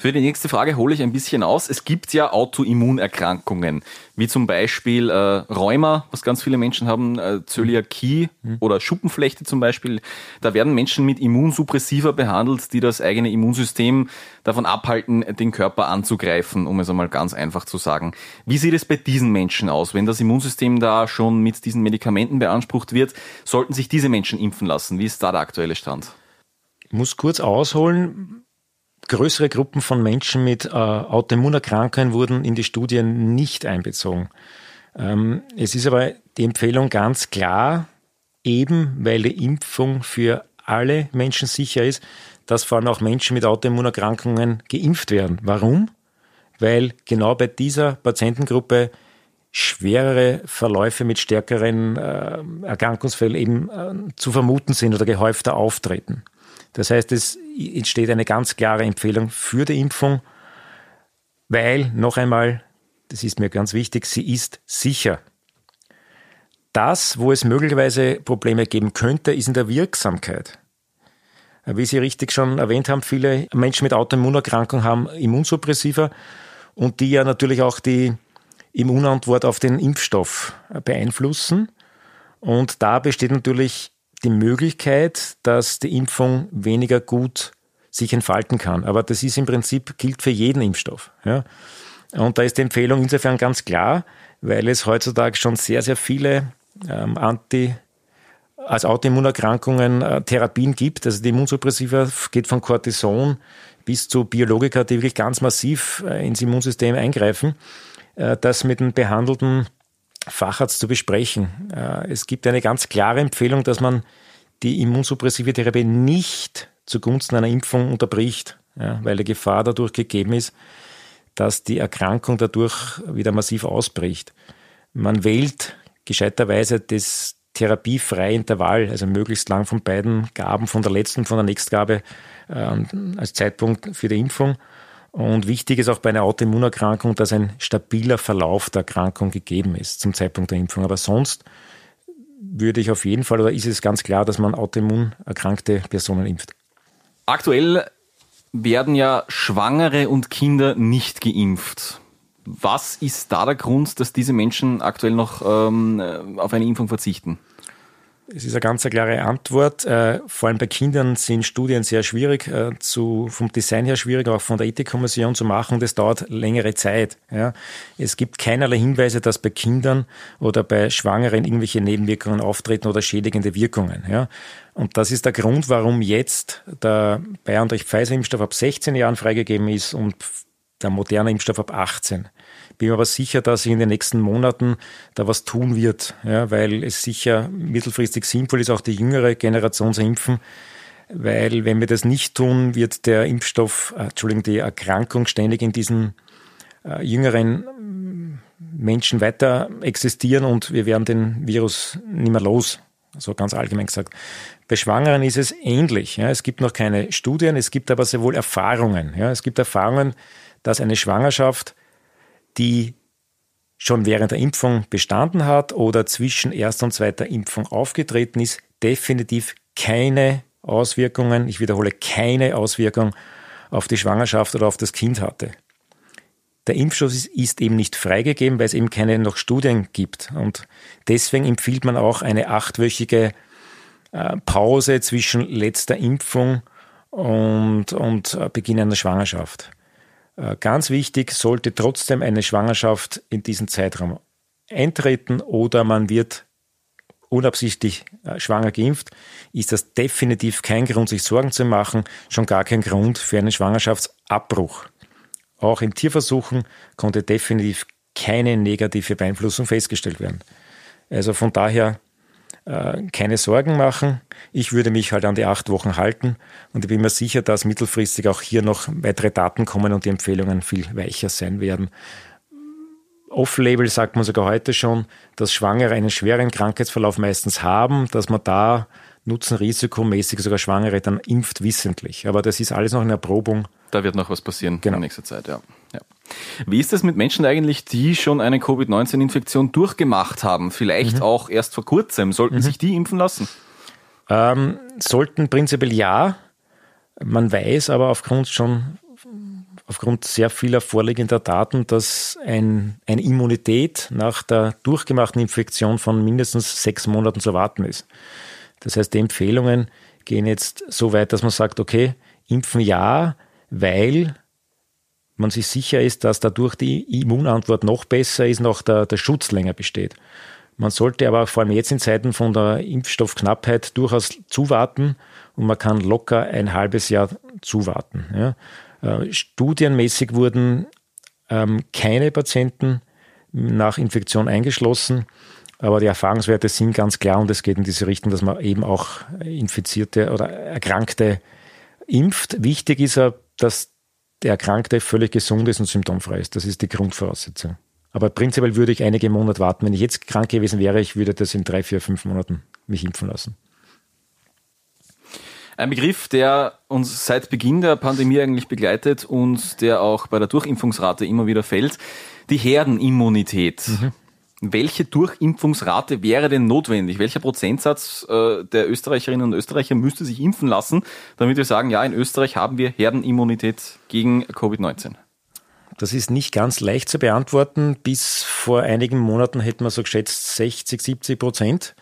Für die nächste Frage hole ich ein bisschen aus. Es gibt ja Autoimmunerkrankungen, wie zum Beispiel äh, Rheuma, was ganz viele Menschen haben, äh, Zöliakie mhm. oder Schuppenflechte zum Beispiel. Da werden Menschen mit Immunsuppressiva behandelt, die das eigene Immunsystem davon abhalten, den Körper anzugreifen, um es einmal ganz einfach zu sagen. Wie sieht es bei diesen Menschen aus? Wenn das Immunsystem da schon mit diesen Medikamenten beansprucht wird, sollten sich diese Menschen impfen lassen? Wie ist da der aktuelle Stand?
Ich muss kurz ausholen größere Gruppen von Menschen mit äh, Autoimmunerkrankungen wurden in die Studien nicht einbezogen. Ähm, es ist aber die Empfehlung ganz klar, eben weil die Impfung für alle Menschen sicher ist, dass vor allem auch Menschen mit Autoimmunerkrankungen geimpft werden. Warum? Weil genau bei dieser Patientengruppe schwerere Verläufe mit stärkeren äh, Erkrankungsfällen eben äh, zu vermuten sind oder gehäufter auftreten. Das heißt, es entsteht eine ganz klare Empfehlung für die Impfung, weil, noch einmal, das ist mir ganz wichtig, sie ist sicher. Das, wo es möglicherweise Probleme geben könnte, ist in der Wirksamkeit. Wie Sie richtig schon erwähnt haben, viele Menschen mit Autoimmunerkrankungen haben Immunsuppressiva und die ja natürlich auch die Immunantwort auf den Impfstoff beeinflussen. Und da besteht natürlich die Möglichkeit, dass die Impfung weniger gut sich entfalten kann. Aber das ist im Prinzip, gilt für jeden Impfstoff. Ja. Und da ist die Empfehlung insofern ganz klar, weil es heutzutage schon sehr, sehr viele ähm, Anti- als Autoimmunerkrankungen äh, Therapien gibt. Also die Immunsuppressiva geht von Cortison bis zu Biologika, die wirklich ganz massiv äh, ins Immunsystem eingreifen, äh, das mit den behandelten Facharzt zu besprechen. Äh, es gibt eine ganz klare Empfehlung, dass man die immunsuppressive Therapie nicht zugunsten einer Impfung unterbricht, weil die Gefahr dadurch gegeben ist, dass die Erkrankung dadurch wieder massiv ausbricht. Man wählt gescheiterweise das therapiefreie Intervall, also möglichst lang von beiden Gaben, von der letzten, von der Nächstgabe äh, als Zeitpunkt für die Impfung. Und wichtig ist auch bei einer Autoimmunerkrankung, dass ein stabiler Verlauf der Erkrankung gegeben ist zum Zeitpunkt der Impfung. Aber sonst würde ich auf jeden Fall, oder ist es ganz klar, dass man autoimmunerkrankte Personen impft.
Aktuell werden ja Schwangere und Kinder nicht geimpft. Was ist da der Grund, dass diese Menschen aktuell noch ähm, auf eine Impfung verzichten?
Es ist eine ganz klare Antwort. Äh, vor allem bei Kindern sind Studien sehr schwierig, äh, zu, vom Design her schwierig, auch von der Ethikkommission zu machen. Das dauert längere Zeit. Ja. Es gibt keinerlei Hinweise, dass bei Kindern oder bei Schwangeren irgendwelche Nebenwirkungen auftreten oder schädigende Wirkungen. Ja. Und das ist der Grund, warum jetzt der BioNTech-Pfizer-Impfstoff ab 16 Jahren freigegeben ist und der moderne Impfstoff ab 18 bin mir aber sicher, dass sich in den nächsten Monaten da was tun wird, ja, weil es sicher mittelfristig sinnvoll ist, auch die jüngere Generation zu impfen. Weil wenn wir das nicht tun, wird der Impfstoff, äh, Entschuldigung, die Erkrankung ständig in diesen äh, jüngeren mm, Menschen weiter existieren und wir werden den Virus nicht mehr los. So ganz allgemein gesagt. Bei Schwangeren ist es ähnlich. Ja. Es gibt noch keine Studien, es gibt aber sehr wohl Erfahrungen. Ja. Es gibt Erfahrungen, dass eine Schwangerschaft die schon während der Impfung bestanden hat oder zwischen erster und zweiter Impfung aufgetreten ist, definitiv keine Auswirkungen, ich wiederhole, keine Auswirkung auf die Schwangerschaft oder auf das Kind hatte. Der Impfstoff ist eben nicht freigegeben, weil es eben keine noch Studien gibt. Und deswegen empfiehlt man auch eine achtwöchige äh, Pause zwischen letzter Impfung und, und äh, Beginn einer Schwangerschaft. Äh, ganz wichtig, sollte trotzdem eine Schwangerschaft in diesen Zeitraum eintreten oder man wird unabsichtlich äh, schwanger geimpft, ist das definitiv kein Grund, sich Sorgen zu machen, schon gar kein Grund für einen Schwangerschaftsabbruch. Auch in Tierversuchen konnte definitiv keine negative Beeinflussung festgestellt werden. Also von daher äh, keine Sorgen machen. Ich würde mich halt an die acht Wochen halten und ich bin mir sicher, dass mittelfristig auch hier noch weitere Daten kommen und die Empfehlungen viel weicher sein werden. Off-Label sagt man sogar heute schon, dass Schwangere einen schweren Krankheitsverlauf meistens haben, dass man da Nutzen-Risikomäßig sogar Schwangere dann impft wissentlich. Aber das ist alles noch in Erprobung.
Da wird noch was passieren genau. in nächster Zeit, ja. ja. Wie ist es mit Menschen eigentlich, die schon eine Covid-19-Infektion durchgemacht haben? Vielleicht mhm. auch erst vor kurzem. Sollten mhm. sich die impfen lassen?
Ähm, sollten prinzipiell ja. Man weiß aber aufgrund schon aufgrund sehr vieler vorliegender Daten, dass ein, eine Immunität nach der durchgemachten Infektion von mindestens sechs Monaten zu erwarten ist. Das heißt, die Empfehlungen gehen jetzt so weit, dass man sagt, okay, impfen ja, weil man sich sicher ist, dass dadurch die Immunantwort noch besser ist, noch der, der Schutz länger besteht. Man sollte aber vor allem jetzt in Zeiten von der Impfstoffknappheit durchaus zuwarten und man kann locker ein halbes Jahr zuwarten. Ja. Äh, studienmäßig wurden ähm, keine Patienten nach Infektion eingeschlossen, aber die Erfahrungswerte sind ganz klar und es geht in diese Richtung, dass man eben auch Infizierte oder Erkrankte impft. Wichtig ist ja, dass der Erkrankte völlig gesund ist und symptomfrei ist. Das ist die Grundvoraussetzung. Aber prinzipiell würde ich einige Monate warten. Wenn ich jetzt krank gewesen wäre, ich würde das in drei, vier, fünf Monaten mich impfen lassen.
Ein Begriff, der uns seit Beginn der Pandemie eigentlich begleitet und der auch bei der Durchimpfungsrate immer wieder fällt, die Herdenimmunität. Mhm. Welche Durchimpfungsrate wäre denn notwendig? Welcher Prozentsatz äh, der Österreicherinnen und Österreicher müsste sich impfen lassen, damit wir sagen, ja, in Österreich haben wir Herdenimmunität gegen Covid-19?
Das ist nicht ganz leicht zu beantworten. Bis vor einigen Monaten hätten wir so geschätzt 60, 70 Prozent.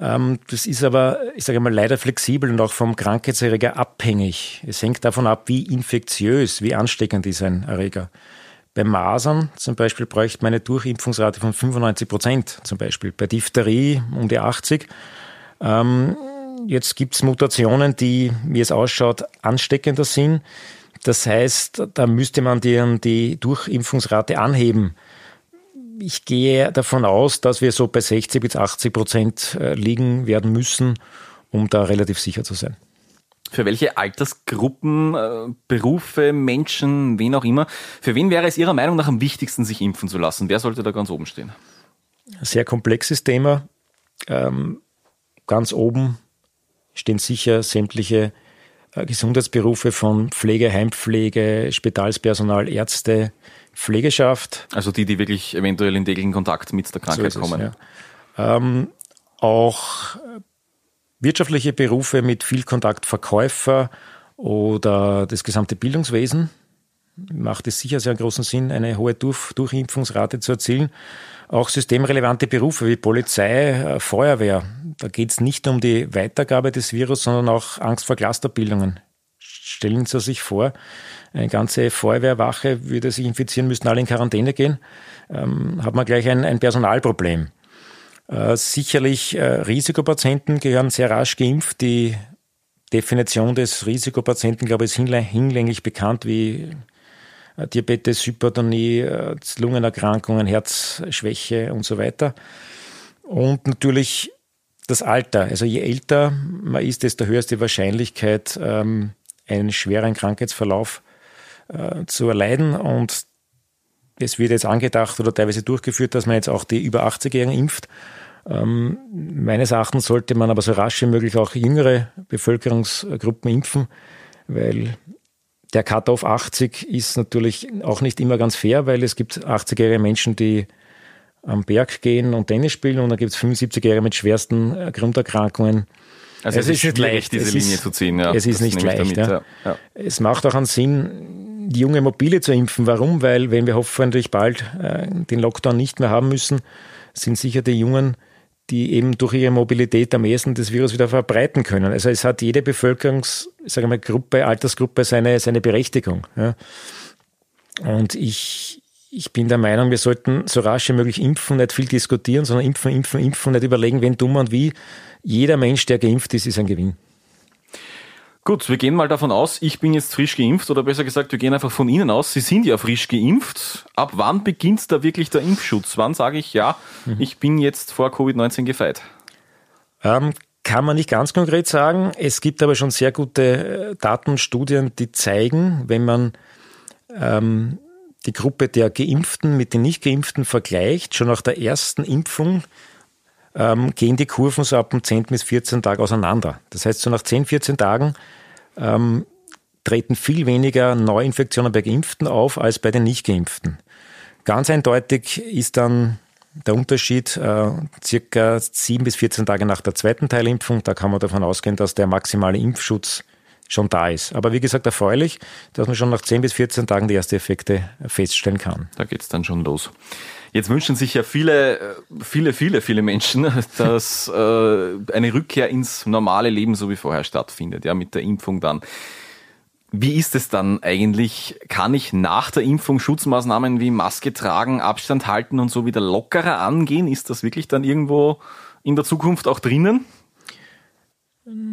Ähm, das ist aber, ich sage mal, leider flexibel und auch vom Krankheitserreger abhängig. Es hängt davon ab, wie infektiös, wie ansteckend ist ein Erreger. Bei Masern zum Beispiel bräuchte man eine Durchimpfungsrate von 95 Prozent zum Beispiel. Bei Diphtherie um die 80. Ähm, jetzt gibt es Mutationen, die, wie es ausschaut, ansteckender sind. Das heißt, da müsste man die, die Durchimpfungsrate anheben. Ich gehe davon aus, dass wir so bei 60 bis 80 Prozent äh, liegen werden müssen, um da relativ sicher zu sein.
Für welche Altersgruppen, äh, Berufe, Menschen, wen auch immer, für wen wäre es Ihrer Meinung nach am wichtigsten, sich impfen zu lassen? Wer sollte da ganz oben stehen?
Sehr komplexes Thema. Ähm, ganz oben stehen sicher sämtliche Gesundheitsberufe von Pflege, Heimpflege, Spitalspersonal, Ärzte, Pflegeschaft.
Also die, die wirklich eventuell in täglichen Kontakt mit der Krankheit so es, kommen.
Ja. Ähm, auch wirtschaftliche Berufe mit viel Kontakt, Verkäufer oder das gesamte Bildungswesen macht es sicher sehr großen Sinn, eine hohe Durch Durchimpfungsrate zu erzielen. Auch systemrelevante Berufe wie Polizei, äh, Feuerwehr, da geht es nicht um die Weitergabe des Virus, sondern auch Angst vor Clusterbildungen. Stellen Sie sich vor, eine ganze Feuerwehrwache würde sich infizieren, müssten alle in Quarantäne gehen, ähm, hat man gleich ein, ein Personalproblem. Äh, sicherlich äh, Risikopatienten gehören sehr rasch geimpft. Die Definition des Risikopatienten, glaube ich, ist hinlänglich bekannt wie Diabetes, Hypertonie, äh, Lungenerkrankungen, Herzschwäche und so weiter. Und natürlich das Alter. Also je älter man ist, desto höher ist die Wahrscheinlichkeit, ähm, einen schweren Krankheitsverlauf äh, zu erleiden. Und es wird jetzt angedacht oder teilweise durchgeführt, dass man jetzt auch die über 80-Jährigen impft. Ähm, meines Erachtens sollte man aber so rasch wie möglich auch jüngere Bevölkerungsgruppen impfen, weil der Cut-off 80 ist natürlich auch nicht immer ganz fair, weil es gibt 80-jährige Menschen, die am Berg gehen und Tennis spielen und dann gibt es 75-jährige mit schwersten äh, Grunderkrankungen.
Also es, es ist nicht leicht, diese es Linie ist, zu ziehen.
Ja, es ist nicht leicht. Damit, ja. Ja. Es macht auch einen Sinn, die junge Mobile zu impfen. Warum? Weil wenn wir hoffentlich bald äh, den Lockdown nicht mehr haben müssen, sind sicher die Jungen die eben durch ihre Mobilität am ehesten das Virus wieder verbreiten können. Also es hat jede Bevölkerungs, sagen wir, Gruppe, Altersgruppe seine, seine Berechtigung. Ja. Und ich, ich bin der Meinung, wir sollten so rasch wie möglich impfen, nicht viel diskutieren, sondern impfen, impfen, impfen, nicht überlegen, wen dumm und wie. Jeder Mensch, der geimpft ist, ist ein Gewinn.
Gut, wir gehen mal davon aus, ich bin jetzt frisch geimpft oder besser gesagt, wir gehen einfach von Ihnen aus. Sie sind ja frisch geimpft. Ab wann beginnt da wirklich der Impfschutz? Wann sage ich, ja, mhm. ich bin jetzt vor Covid-19 gefeit?
Ähm, kann man nicht ganz konkret sagen. Es gibt aber schon sehr gute äh, Datenstudien, die zeigen, wenn man ähm, die Gruppe der Geimpften mit den Nicht-Geimpften vergleicht, schon nach der ersten Impfung ähm, gehen die Kurven so ab dem 10. bis 14 Tag auseinander. Das heißt, so nach 10, 14 Tagen ähm, treten viel weniger Neuinfektionen bei Geimpften auf als bei den Nicht-Geimpften. Ganz eindeutig ist dann der Unterschied äh, circa 7 bis 14 Tage nach der zweiten Teilimpfung. Da kann man davon ausgehen, dass der maximale Impfschutz schon da ist. Aber wie gesagt, erfreulich, dass man schon nach 10 bis 14 Tagen die ersten Effekte feststellen kann.
Da geht's dann schon los. Jetzt wünschen sich ja viele, äh, viele, viele, viele Menschen, dass äh, eine Rückkehr ins normale Leben so wie vorher stattfindet, ja, mit der Impfung dann. Wie ist es dann eigentlich? Kann ich nach der Impfung Schutzmaßnahmen wie Maske tragen, Abstand halten und so wieder lockerer angehen? Ist das wirklich dann irgendwo in der Zukunft auch drinnen?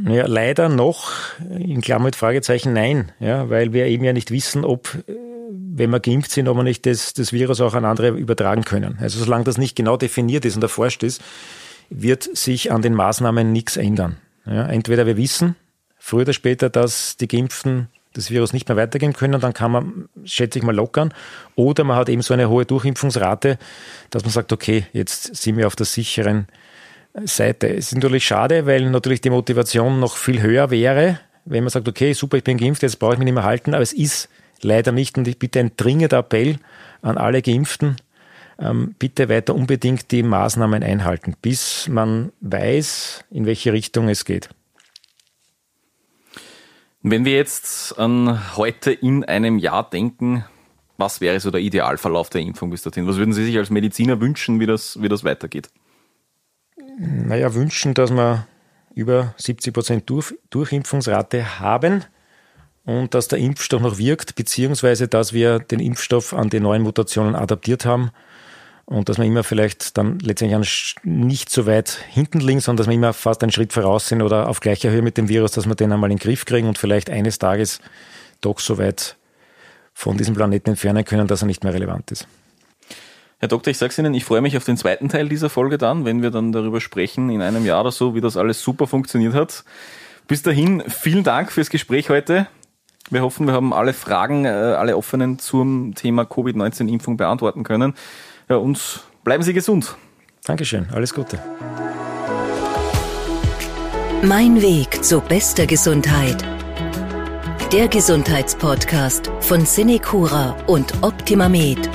Ja, leider noch, in Klammer mit Fragezeichen, nein, ja, weil wir eben ja nicht wissen, ob, äh, wenn wir geimpft sind, ob wir nicht das, das Virus auch an andere übertragen können. Also solange das nicht genau definiert ist und erforscht ist, wird sich an den Maßnahmen nichts ändern. Ja, entweder wir wissen, früher oder später, dass die Geimpften das Virus nicht mehr weitergeben können, dann kann man, schätze ich mal, lockern. Oder man hat eben so eine hohe Durchimpfungsrate, dass man sagt, okay, jetzt sind wir auf der sicheren Seite. Es ist natürlich schade, weil natürlich die Motivation noch viel höher wäre, wenn man sagt, okay, super, ich bin geimpft, jetzt brauche ich mich nicht mehr halten, aber es ist leider nicht und ich bitte ein dringender Appell an alle Geimpften, ähm, bitte weiter unbedingt die Maßnahmen einhalten, bis man weiß, in welche Richtung es geht.
Wenn wir jetzt an heute in einem Jahr denken, was wäre so der Idealverlauf der Impfung bis dorthin? Was würden Sie sich als Mediziner wünschen, wie das, wie das weitergeht?
Naja, wünschen, dass wir über 70 Prozent Durch Durchimpfungsrate haben und dass der Impfstoff noch wirkt, beziehungsweise dass wir den Impfstoff an die neuen Mutationen adaptiert haben und dass wir immer vielleicht dann letztendlich nicht so weit hinten liegen, sondern dass wir immer fast einen Schritt voraus sind oder auf gleicher Höhe mit dem Virus, dass wir den einmal in den Griff kriegen und vielleicht eines Tages doch so weit von diesem Planeten entfernen können, dass er nicht mehr relevant ist.
Herr Doktor, ich sage Ihnen, ich freue mich auf den zweiten Teil dieser Folge dann, wenn wir dann darüber sprechen, in einem Jahr oder so, wie das alles super funktioniert hat. Bis dahin, vielen Dank fürs Gespräch heute. Wir hoffen, wir haben alle Fragen, äh, alle offenen zum Thema Covid-19-Impfung beantworten können. Ja, und bleiben Sie gesund.
Dankeschön, alles Gute.
Mein Weg zu bester Gesundheit. Der Gesundheitspodcast von Cinecura und Optimamed.